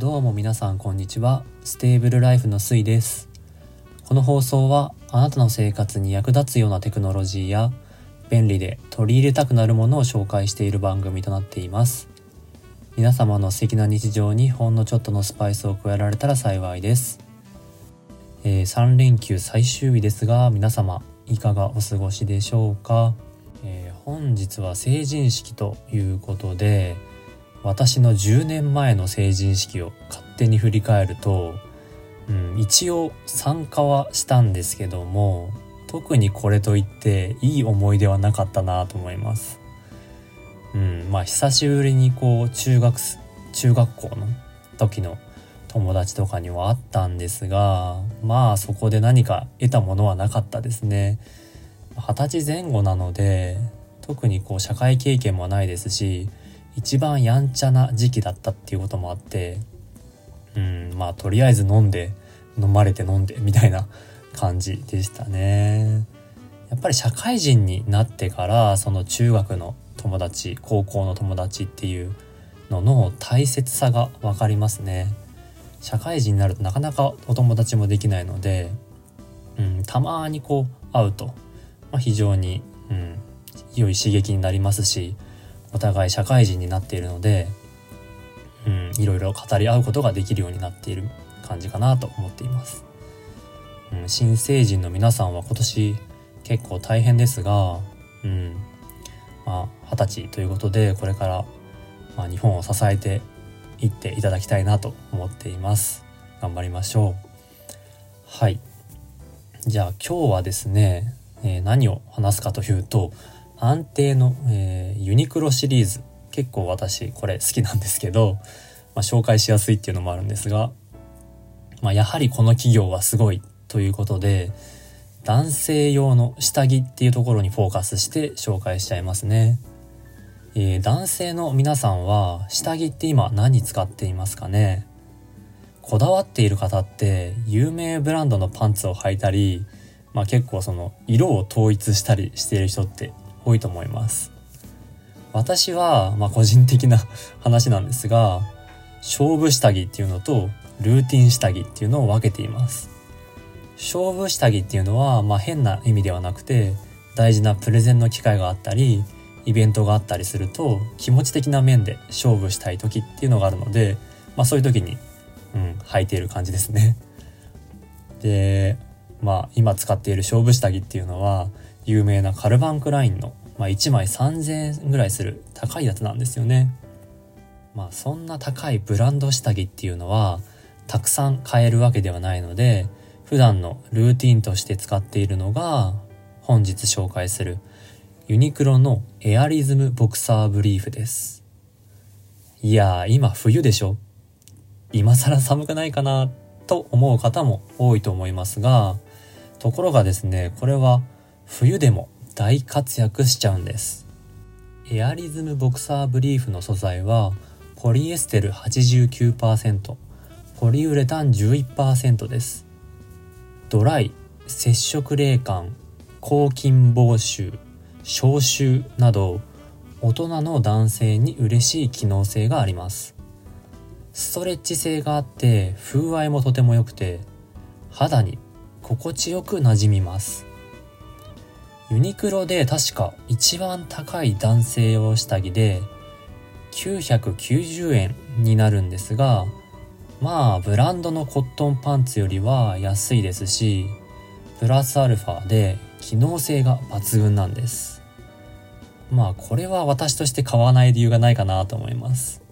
どうも皆さんこんにちは。ステーブルライフのスイです。この放送はあなたの生活に役立つようなテクノロジーや便利で取り入れたくなるものを紹介している番組となっています。皆様の素敵な日常にほんのちょっとのスパイスを加えられたら幸いです、えー、3連休最終日ですが皆様いかがお過ごしでしょうか、えー、本日は成人式ということで私の10年前の成人式を勝手に振り返ると、うん、一応参加はしたんですけども特にこれといっていい思い出はなかったなと思います。うん、まあ久しぶりにこう中学中学校の時の友達とかにはあったんですがまあそこで何か得たものはなかったですね。二十歳前後なので特にこう社会経験もないですし一番やんちゃな時期だったっていうこともあってうんまあとりあえず飲んで飲まれて飲んでみたいな感じでしたね。やっぱり社会人になってからその中学の友達高校の友達っていうのの大切さが分かりますね。社会人になるとなかなかお友達もできないので、うん、たまにこう会うと、まあ、非常に、うん、良い刺激になりますしお互い社会人になっているので、うん、いろいろ語り合うことができるようになっている感じかなと思っています。うん、新成人の皆さんは今年結構大変ですが、うん、まあ二十歳ということでこれから、まあ、日本を支えていっていただきたいなと思っています。頑張りましょう。はい。じゃあ今日はですね、えー、何を話すかというと安定の、えー、ユニクロシリーズ結構私これ好きなんですけど、まあ、紹介しやすいっていうのもあるんですが、まあ、やはりこの企業はすごいということで男性用の下着っていうところにフォーカスして紹介しちゃいますね。えー、男性の皆さんは下着って今何使っていますかね？こだわっている方って有名ブランドのパンツを履いたり、まあ、結構その色を統一したりしている人って多いと思います私は、まあ、個人的な 話なんですが勝負下着っていうのとルーティン下着っていうのを分けています勝負下着っていうのは、まあ、変な意味ではなくて大事なプレゼンの機会があったりイベントがあったりすると気持ち的な面で勝負したい時っていうのがあるので、まあ、そういう時に、うん、履いている感じですね。でまあ今使っている勝負下着っていうのは有名なカルバンクラインの、まあ、1枚3000円ぐらいする高いやつなんですよね。まあそんな高いブランド下着っていうのはたくさん買えるわけではないので普段のルーティンとして使っているのが本日紹介するユニクロのエアリズムボクサーブリーフです。いやー今冬でしょ今更寒くないかなと思う方も多いと思いますがところがですねこれは冬でも大活躍しちゃうんです。エアリズムボクサーブリーフの素材はポリエステル89%ポリウレタン11%です。ドライ接触冷感抗菌防臭消臭など大人の男性に嬉しい機能性があります。ストレッチ性があって風合いもとても良くて肌に心地よく馴染みます。ユニクロで確か一番高い男性用下着で990円になるんですがまあブランドのコットンパンツよりは安いですしプラスアルファで機能性が抜群なんです。まあこれは私として買わない理由がないかなと思います。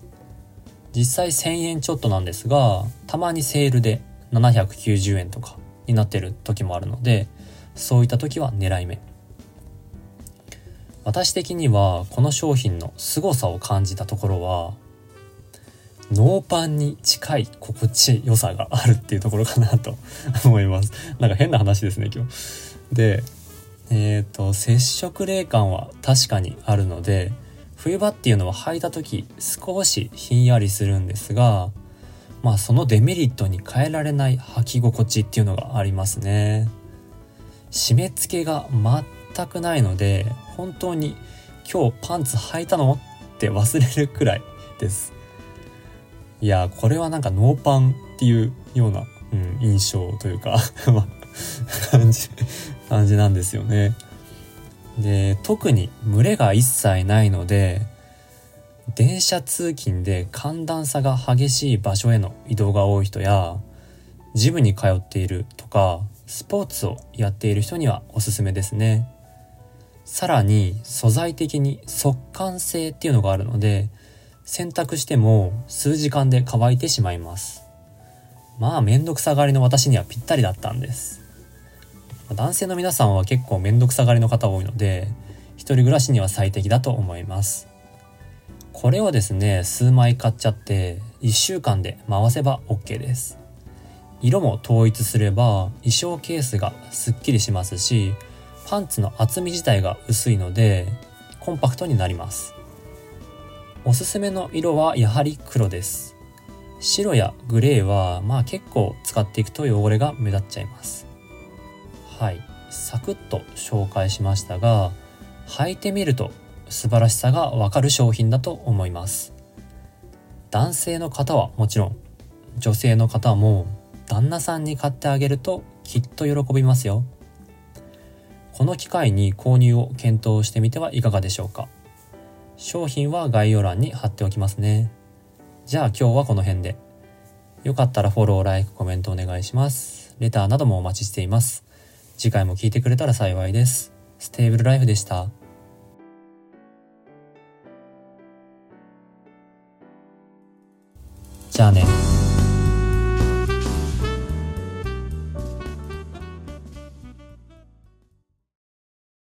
実際1000円ちょっとなんですがたまにセールで790円とかになってる時もあるのでそういった時は狙い目。私的にはこの商品の凄さを感じたところはノーパンに近い心地よさがあるっていうところかなと 思います。なんか変な話ですね今日。でえっ、ー、と接触冷感は確かにあるので冬場っていうのは履いた時少しひんやりするんですがまあそのデメリットに変えられない履き心地っていうのがありますね。締め付けが全くないので本当に今日パンツ履いたのって忘れるくらいですいやこれはなんかノーパンっていうような、うん、印象というか 感じ感じなんですよね。で特に群れが一切ないので電車通勤で寒暖差が激しい場所への移動が多い人やジムに通っているとかスポーツをやっている人にはおすすめですねさらに素材的に速乾性っていうのがあるので洗濯しても数時間で乾いてしまいます。まあめんどくさがりの私にはぴったりだったんです。男性の皆さんは結構めんどくさがりの方多いので一人暮らしには最適だと思います。これをですね数枚買っちゃって1週間で回せば OK です。色も統一すれば衣装ケースがすっきりしますしパンツの厚み自体が薄いのでコンパクトになります。おすすめの色はやはり黒です。白やグレーはまあ結構使っていくと汚れが目立っちゃいます。はい。サクッと紹介しましたが履いてみると素晴らしさがわかる商品だと思います。男性の方はもちろん女性の方も旦那さんに買ってあげるときっと喜びますよ。この機会に購入を検討してみてはいかがでしょうか商品は概要欄に貼っておきますねじゃあ今日はこの辺でよかったらフォロー、ライク、コメントお願いしますレターなどもお待ちしています次回も聞いてくれたら幸いです。ステーブルライフでした。じゃあね。